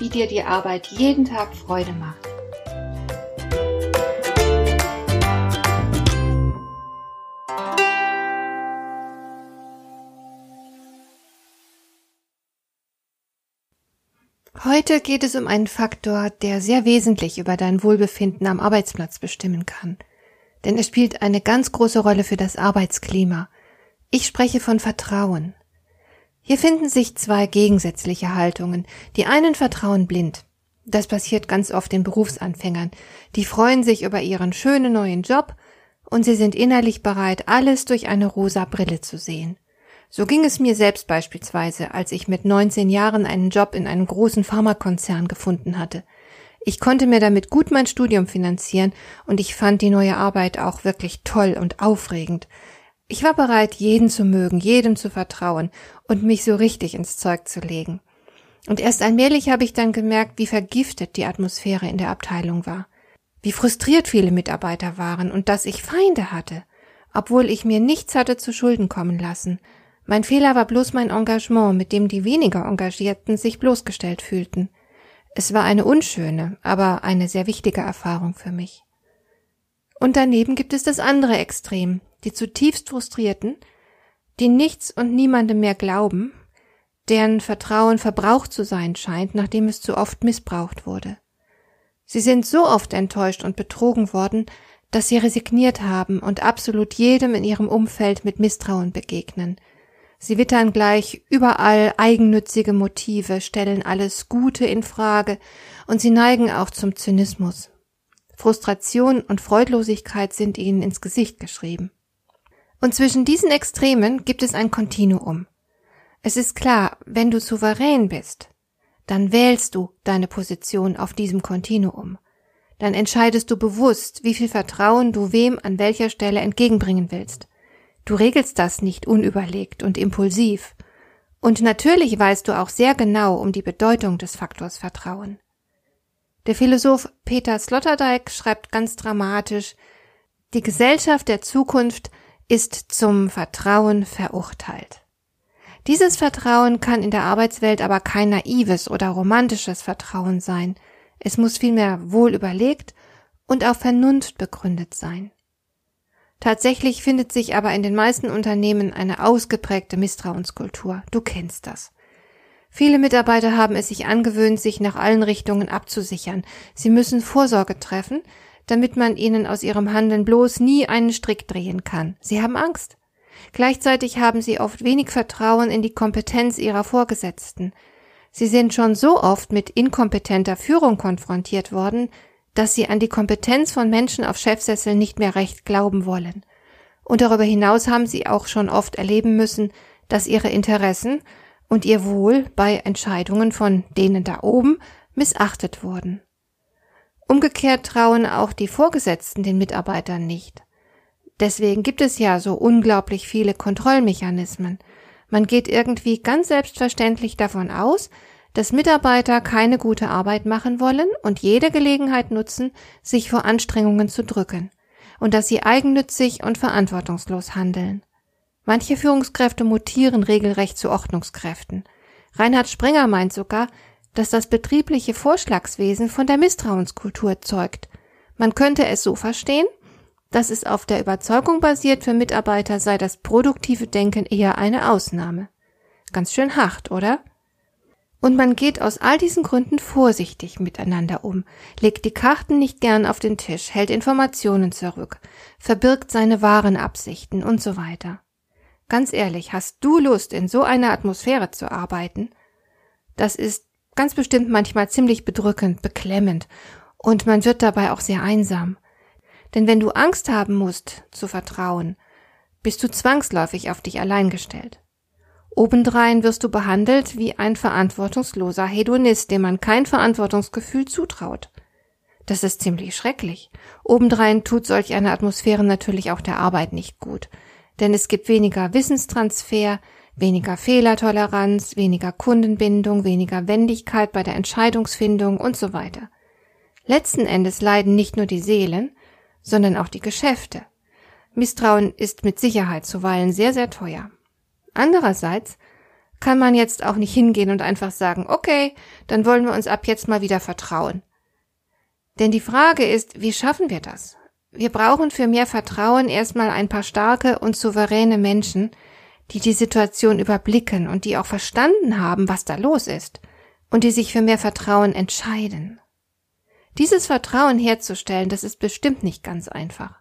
wie dir die Arbeit jeden Tag Freude macht. Heute geht es um einen Faktor, der sehr wesentlich über dein Wohlbefinden am Arbeitsplatz bestimmen kann. Denn er spielt eine ganz große Rolle für das Arbeitsklima. Ich spreche von Vertrauen. Hier finden sich zwei gegensätzliche Haltungen. Die einen vertrauen blind. Das passiert ganz oft den Berufsanfängern. Die freuen sich über ihren schönen neuen Job und sie sind innerlich bereit, alles durch eine rosa Brille zu sehen. So ging es mir selbst beispielsweise, als ich mit 19 Jahren einen Job in einem großen Pharmakonzern gefunden hatte. Ich konnte mir damit gut mein Studium finanzieren und ich fand die neue Arbeit auch wirklich toll und aufregend. Ich war bereit, jeden zu mögen, jedem zu vertrauen und mich so richtig ins Zeug zu legen. Und erst allmählich habe ich dann gemerkt, wie vergiftet die Atmosphäre in der Abteilung war, wie frustriert viele Mitarbeiter waren und dass ich Feinde hatte, obwohl ich mir nichts hatte zu Schulden kommen lassen. Mein Fehler war bloß mein Engagement, mit dem die weniger Engagierten sich bloßgestellt fühlten. Es war eine unschöne, aber eine sehr wichtige Erfahrung für mich. Und daneben gibt es das andere Extrem, die zutiefst frustrierten, die nichts und niemandem mehr glauben, deren Vertrauen verbraucht zu sein scheint, nachdem es zu oft missbraucht wurde. Sie sind so oft enttäuscht und betrogen worden, dass sie resigniert haben und absolut jedem in ihrem Umfeld mit Misstrauen begegnen. Sie wittern gleich überall eigennützige Motive, stellen alles Gute in Frage und sie neigen auch zum Zynismus. Frustration und Freudlosigkeit sind ihnen ins Gesicht geschrieben. Und zwischen diesen Extremen gibt es ein Kontinuum. Es ist klar, wenn du souverän bist, dann wählst du deine Position auf diesem Kontinuum. Dann entscheidest du bewusst, wie viel Vertrauen du wem an welcher Stelle entgegenbringen willst. Du regelst das nicht unüberlegt und impulsiv. Und natürlich weißt du auch sehr genau um die Bedeutung des Faktors Vertrauen. Der Philosoph Peter Sloterdijk schreibt ganz dramatisch, die Gesellschaft der Zukunft ist zum Vertrauen verurteilt. Dieses Vertrauen kann in der Arbeitswelt aber kein naives oder romantisches Vertrauen sein. Es muss vielmehr wohl überlegt und auf Vernunft begründet sein. Tatsächlich findet sich aber in den meisten Unternehmen eine ausgeprägte Misstrauenskultur. Du kennst das. Viele Mitarbeiter haben es sich angewöhnt, sich nach allen Richtungen abzusichern. Sie müssen Vorsorge treffen, damit man ihnen aus ihrem Handeln bloß nie einen Strick drehen kann. Sie haben Angst. Gleichzeitig haben sie oft wenig Vertrauen in die Kompetenz ihrer Vorgesetzten. Sie sind schon so oft mit inkompetenter Führung konfrontiert worden, dass sie an die Kompetenz von Menschen auf Chefsesseln nicht mehr recht glauben wollen. Und darüber hinaus haben sie auch schon oft erleben müssen, dass ihre Interessen und ihr Wohl bei Entscheidungen von denen da oben missachtet wurden. Umgekehrt trauen auch die Vorgesetzten den Mitarbeitern nicht. Deswegen gibt es ja so unglaublich viele Kontrollmechanismen. Man geht irgendwie ganz selbstverständlich davon aus, dass Mitarbeiter keine gute Arbeit machen wollen und jede Gelegenheit nutzen, sich vor Anstrengungen zu drücken, und dass sie eigennützig und verantwortungslos handeln. Manche Führungskräfte mutieren regelrecht zu Ordnungskräften. Reinhard Sprenger meint sogar, dass das betriebliche Vorschlagswesen von der Misstrauenskultur zeugt. Man könnte es so verstehen, dass es auf der Überzeugung basiert, für Mitarbeiter sei das produktive Denken eher eine Ausnahme. Ganz schön hart, oder? Und man geht aus all diesen Gründen vorsichtig miteinander um, legt die Karten nicht gern auf den Tisch, hält Informationen zurück, verbirgt seine wahren Absichten und so weiter. Ganz ehrlich, hast du Lust, in so einer Atmosphäre zu arbeiten? Das ist ganz bestimmt manchmal ziemlich bedrückend, beklemmend und man wird dabei auch sehr einsam. Denn wenn du Angst haben musst, zu vertrauen, bist du zwangsläufig auf dich allein gestellt. Obendrein wirst du behandelt wie ein verantwortungsloser Hedonist, dem man kein Verantwortungsgefühl zutraut. Das ist ziemlich schrecklich. Obendrein tut solch eine Atmosphäre natürlich auch der Arbeit nicht gut. Denn es gibt weniger Wissenstransfer, weniger Fehlertoleranz, weniger Kundenbindung, weniger Wendigkeit bei der Entscheidungsfindung und so weiter. Letzten Endes leiden nicht nur die Seelen, sondern auch die Geschäfte. Misstrauen ist mit Sicherheit zuweilen sehr, sehr teuer. Andererseits kann man jetzt auch nicht hingehen und einfach sagen, okay, dann wollen wir uns ab jetzt mal wieder vertrauen. Denn die Frage ist, wie schaffen wir das? Wir brauchen für mehr Vertrauen erstmal ein paar starke und souveräne Menschen, die die Situation überblicken und die auch verstanden haben, was da los ist und die sich für mehr Vertrauen entscheiden. Dieses Vertrauen herzustellen, das ist bestimmt nicht ganz einfach.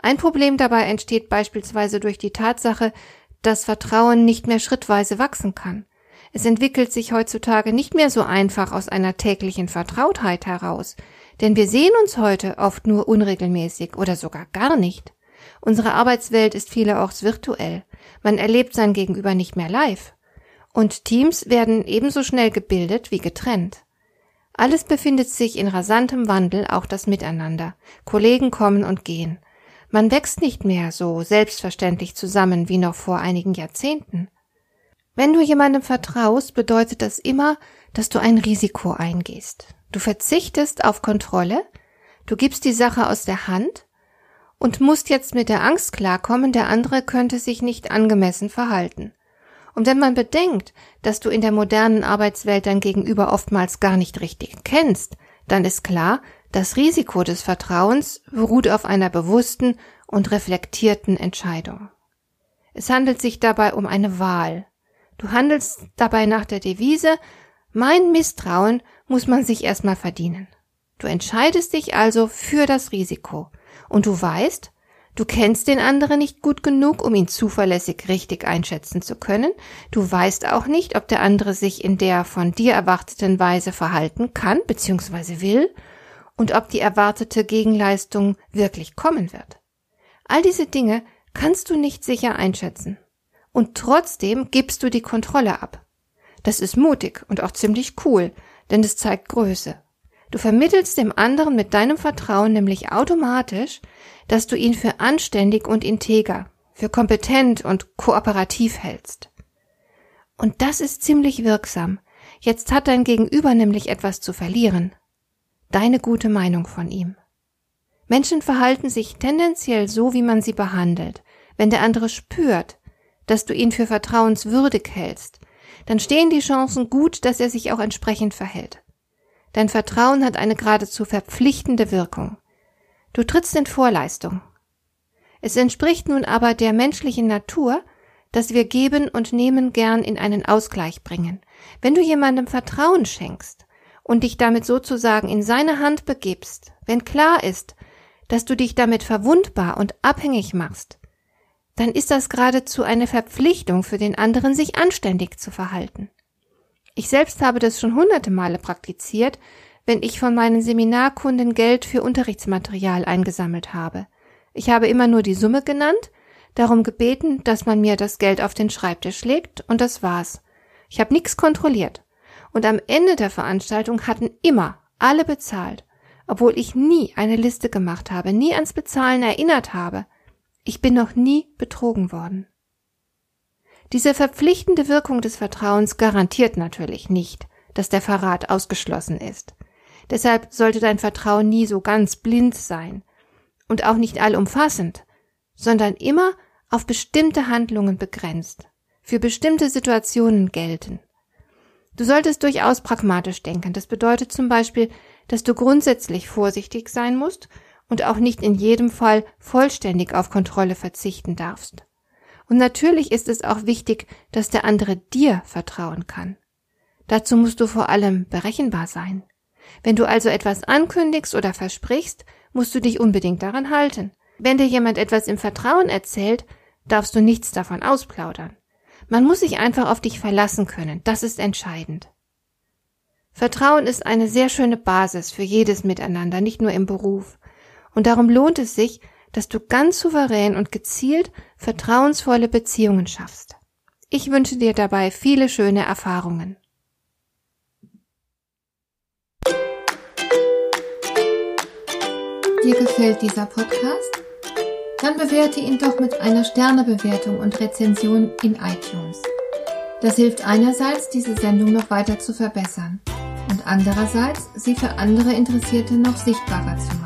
Ein Problem dabei entsteht beispielsweise durch die Tatsache, dass Vertrauen nicht mehr schrittweise wachsen kann. Es entwickelt sich heutzutage nicht mehr so einfach aus einer täglichen Vertrautheit heraus, denn wir sehen uns heute oft nur unregelmäßig oder sogar gar nicht. Unsere Arbeitswelt ist vielerorts virtuell. Man erlebt sein Gegenüber nicht mehr live. Und Teams werden ebenso schnell gebildet wie getrennt. Alles befindet sich in rasantem Wandel, auch das Miteinander. Kollegen kommen und gehen. Man wächst nicht mehr so selbstverständlich zusammen wie noch vor einigen Jahrzehnten. Wenn du jemandem vertraust, bedeutet das immer, dass du ein Risiko eingehst. Du verzichtest auf Kontrolle, du gibst die Sache aus der Hand und musst jetzt mit der Angst klarkommen, der andere könnte sich nicht angemessen verhalten. Und wenn man bedenkt, dass du in der modernen Arbeitswelt dein Gegenüber oftmals gar nicht richtig kennst, dann ist klar, das Risiko des Vertrauens beruht auf einer bewussten und reflektierten Entscheidung. Es handelt sich dabei um eine Wahl. Du handelst dabei nach der Devise, mein Misstrauen muss man sich erstmal verdienen. Du entscheidest dich also für das Risiko. Und du weißt, Du kennst den anderen nicht gut genug, um ihn zuverlässig richtig einschätzen zu können. Du weißt auch nicht, ob der andere sich in der von dir erwarteten Weise verhalten kann bzw. will und ob die erwartete Gegenleistung wirklich kommen wird. All diese Dinge kannst du nicht sicher einschätzen. Und trotzdem gibst du die Kontrolle ab. Das ist mutig und auch ziemlich cool, denn es zeigt Größe. Du vermittelst dem anderen mit deinem Vertrauen nämlich automatisch, dass du ihn für anständig und integer, für kompetent und kooperativ hältst. Und das ist ziemlich wirksam. Jetzt hat dein Gegenüber nämlich etwas zu verlieren. Deine gute Meinung von ihm. Menschen verhalten sich tendenziell so, wie man sie behandelt. Wenn der andere spürt, dass du ihn für vertrauenswürdig hältst, dann stehen die Chancen gut, dass er sich auch entsprechend verhält. Dein Vertrauen hat eine geradezu verpflichtende Wirkung. Du trittst in Vorleistung. Es entspricht nun aber der menschlichen Natur, dass wir geben und nehmen gern in einen Ausgleich bringen. Wenn du jemandem Vertrauen schenkst und dich damit sozusagen in seine Hand begibst, wenn klar ist, dass du dich damit verwundbar und abhängig machst, dann ist das geradezu eine Verpflichtung für den anderen, sich anständig zu verhalten. Ich selbst habe das schon hunderte Male praktiziert, wenn ich von meinen Seminarkunden Geld für Unterrichtsmaterial eingesammelt habe. Ich habe immer nur die Summe genannt, darum gebeten, dass man mir das Geld auf den Schreibtisch legt, und das war's. Ich habe nichts kontrolliert. Und am Ende der Veranstaltung hatten immer alle bezahlt, obwohl ich nie eine Liste gemacht habe, nie ans Bezahlen erinnert habe. Ich bin noch nie betrogen worden. Diese verpflichtende Wirkung des Vertrauens garantiert natürlich nicht, dass der Verrat ausgeschlossen ist. Deshalb sollte dein Vertrauen nie so ganz blind sein und auch nicht allumfassend, sondern immer auf bestimmte Handlungen begrenzt, für bestimmte Situationen gelten. Du solltest durchaus pragmatisch denken. Das bedeutet zum Beispiel, dass du grundsätzlich vorsichtig sein musst und auch nicht in jedem Fall vollständig auf Kontrolle verzichten darfst. Und natürlich ist es auch wichtig, dass der andere dir vertrauen kann. Dazu musst du vor allem berechenbar sein. Wenn du also etwas ankündigst oder versprichst, musst du dich unbedingt daran halten. Wenn dir jemand etwas im Vertrauen erzählt, darfst du nichts davon ausplaudern. Man muss sich einfach auf dich verlassen können, das ist entscheidend. Vertrauen ist eine sehr schöne Basis für jedes Miteinander, nicht nur im Beruf. Und darum lohnt es sich, dass du ganz souverän und gezielt vertrauensvolle Beziehungen schaffst. Ich wünsche dir dabei viele schöne Erfahrungen. Dir gefällt dieser Podcast? Dann bewerte ihn doch mit einer Sternebewertung und Rezension in iTunes. Das hilft einerseits, diese Sendung noch weiter zu verbessern und andererseits, sie für andere Interessierte noch sichtbarer zu machen.